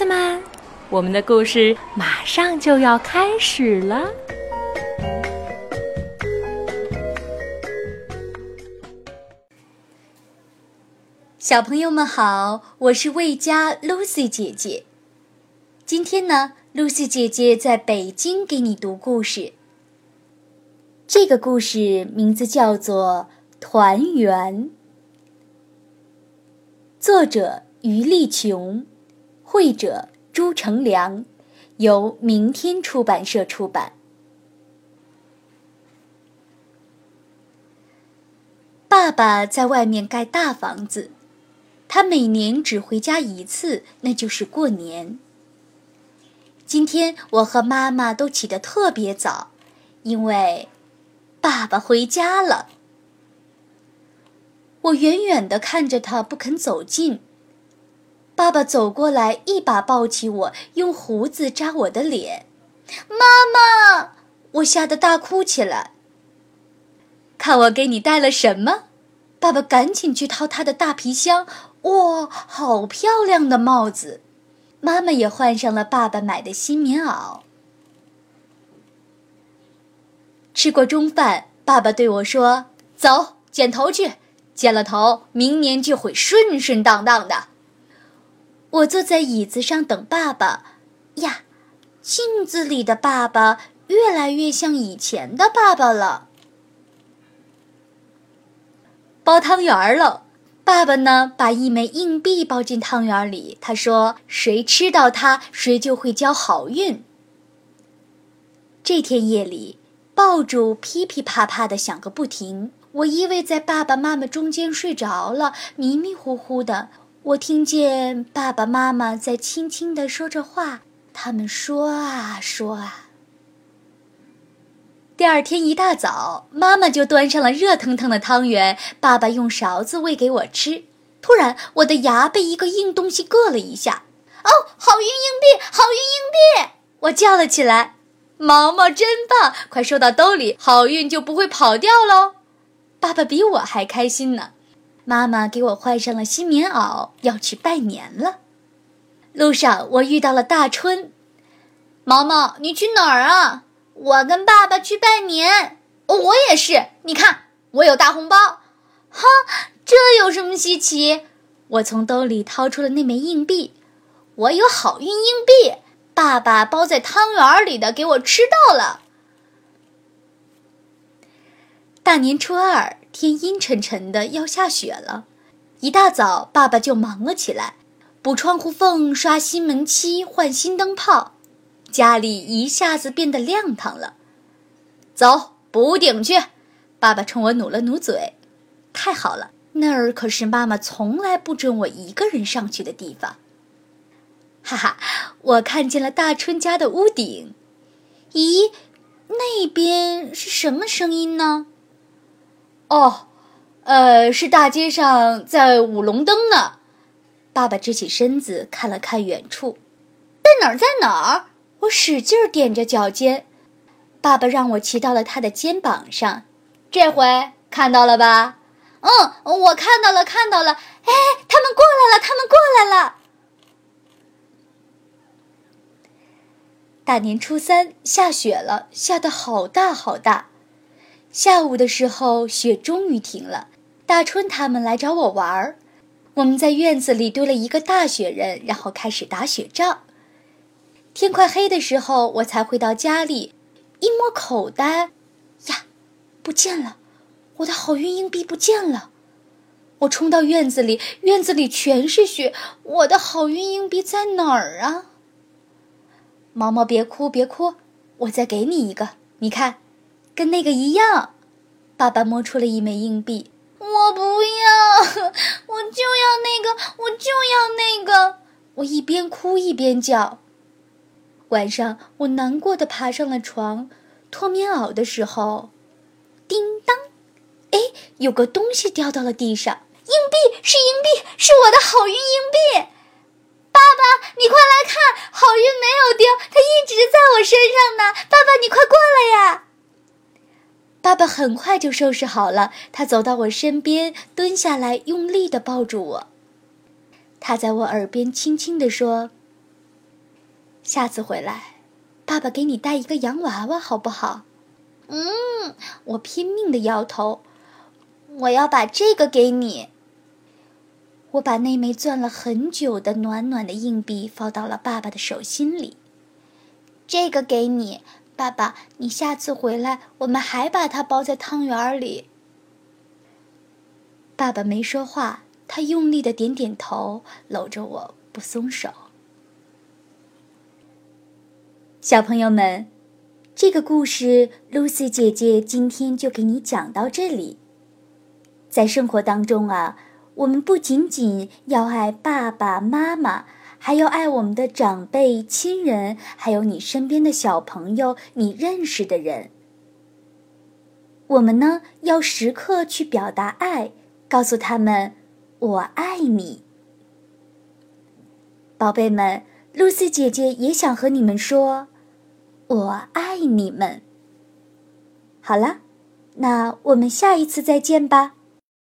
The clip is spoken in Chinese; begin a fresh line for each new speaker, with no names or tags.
子们，我们的故事马上就要开始了。
小朋友们好，我是魏佳 Lucy 姐姐。今天呢，Lucy 姐姐在北京给你读故事。这个故事名字叫做《团圆》，作者于丽琼，绘者朱成良，由明天出版社出版。爸爸在外面盖大房子，他每年只回家一次，那就是过年。今天我和妈妈都起得特别早，因为。爸爸回家了，我远远的看着他，不肯走近。爸爸走过来，一把抱起我，用胡子扎我的脸。妈妈，我吓得大哭起来。看我给你带了什么？爸爸赶紧去掏他的大皮箱。哇，好漂亮的帽子！妈妈也换上了爸爸买的新棉袄。吃过中饭，爸爸对我说：“走，剪头去。剪了头，明年就会顺顺当当的。”我坐在椅子上等爸爸。呀，镜子里的爸爸越来越像以前的爸爸了。包汤圆了，爸爸呢？把一枚硬币包进汤圆里。他说：“谁吃到它，谁就会交好运。”这天夜里。爆竹噼噼啪啪的响个不停，我依偎在爸爸妈妈中间睡着了，迷迷糊糊的，我听见爸爸妈妈在轻轻的说着话，他们说啊说啊。第二天一大早，妈妈就端上了热腾腾的汤圆，爸爸用勺子喂给我吃。突然，我的牙被一个硬东西硌了一下，哦，好运硬币，好运硬币！我叫了起来。毛毛真棒，快收到兜里，好运就不会跑掉喽！爸爸比我还开心呢。妈妈给我换上了新棉袄，要去拜年了。路上我遇到了大春，毛毛，你去哪儿啊？我跟爸爸去拜年。哦我也是，你看我有大红包。哈，这有什么稀奇？我从兜里掏出了那枚硬币，我有好运硬币。爸爸包在汤圆里的给我吃到了。大年初二，天阴沉沉的，要下雪了。一大早，爸爸就忙了起来，补窗户缝、刷新门漆、换新灯泡，家里一下子变得亮堂了。走，补屋顶去！爸爸冲我努了努嘴。太好了，那儿可是妈妈从来不准我一个人上去的地方。哈哈，我看见了大春家的屋顶。咦，那边是什么声音呢？哦，呃，是大街上在舞龙灯呢。爸爸直起身子看了看远处，在哪儿？在哪儿？我使劲踮着脚尖。爸爸让我骑到了他的肩膀上，这回看到了吧？嗯，我看到了，看到了。哎，他们过来了，他们过来了。大年初三下雪了，下得好大好大。下午的时候，雪终于停了。大春他们来找我玩儿，我们在院子里堆了一个大雪人，然后开始打雪仗。天快黑的时候，我才回到家里，一摸口袋，呀，不见了！我的好运硬币不见了！我冲到院子里，院子里全是雪，我的好运硬币在哪儿啊？毛毛，别哭，别哭，我再给你一个，你看，跟那个一样。爸爸摸出了一枚硬币，我不要，我就要那个，我就要那个。我一边哭一边叫。晚上，我难过的爬上了床，脱棉袄的时候，叮当，哎，有个东西掉到了地上，硬币是硬币，是我的好运硬币。爸爸，你快来看，好运没有丢，它一直在我身上呢。爸爸，你快过来呀！爸爸很快就收拾好了，他走到我身边，蹲下来，用力的抱住我。他在我耳边轻轻地说：“下次回来，爸爸给你带一个洋娃娃，好不好？嗯，我拼命的摇头。我要把这个给你。我把那枚攥了很久的暖暖的硬币放到了爸爸的手心里。这个给你，爸爸。你下次回来，我们还把它包在汤圆里。爸爸没说话，他用力的点点头，搂着我不松手。小朋友们，这个故事露丝姐姐今天就给你讲到这里。在生活当中啊，我们不仅仅要爱爸爸妈妈，还要爱我们的长辈、亲人，还有你身边的小朋友，你认识的人。我们呢，要时刻去表达爱，告诉他们“我爱你”。宝贝们露丝姐姐也想和你们说。我爱你们。好了，那我们下一次再见吧。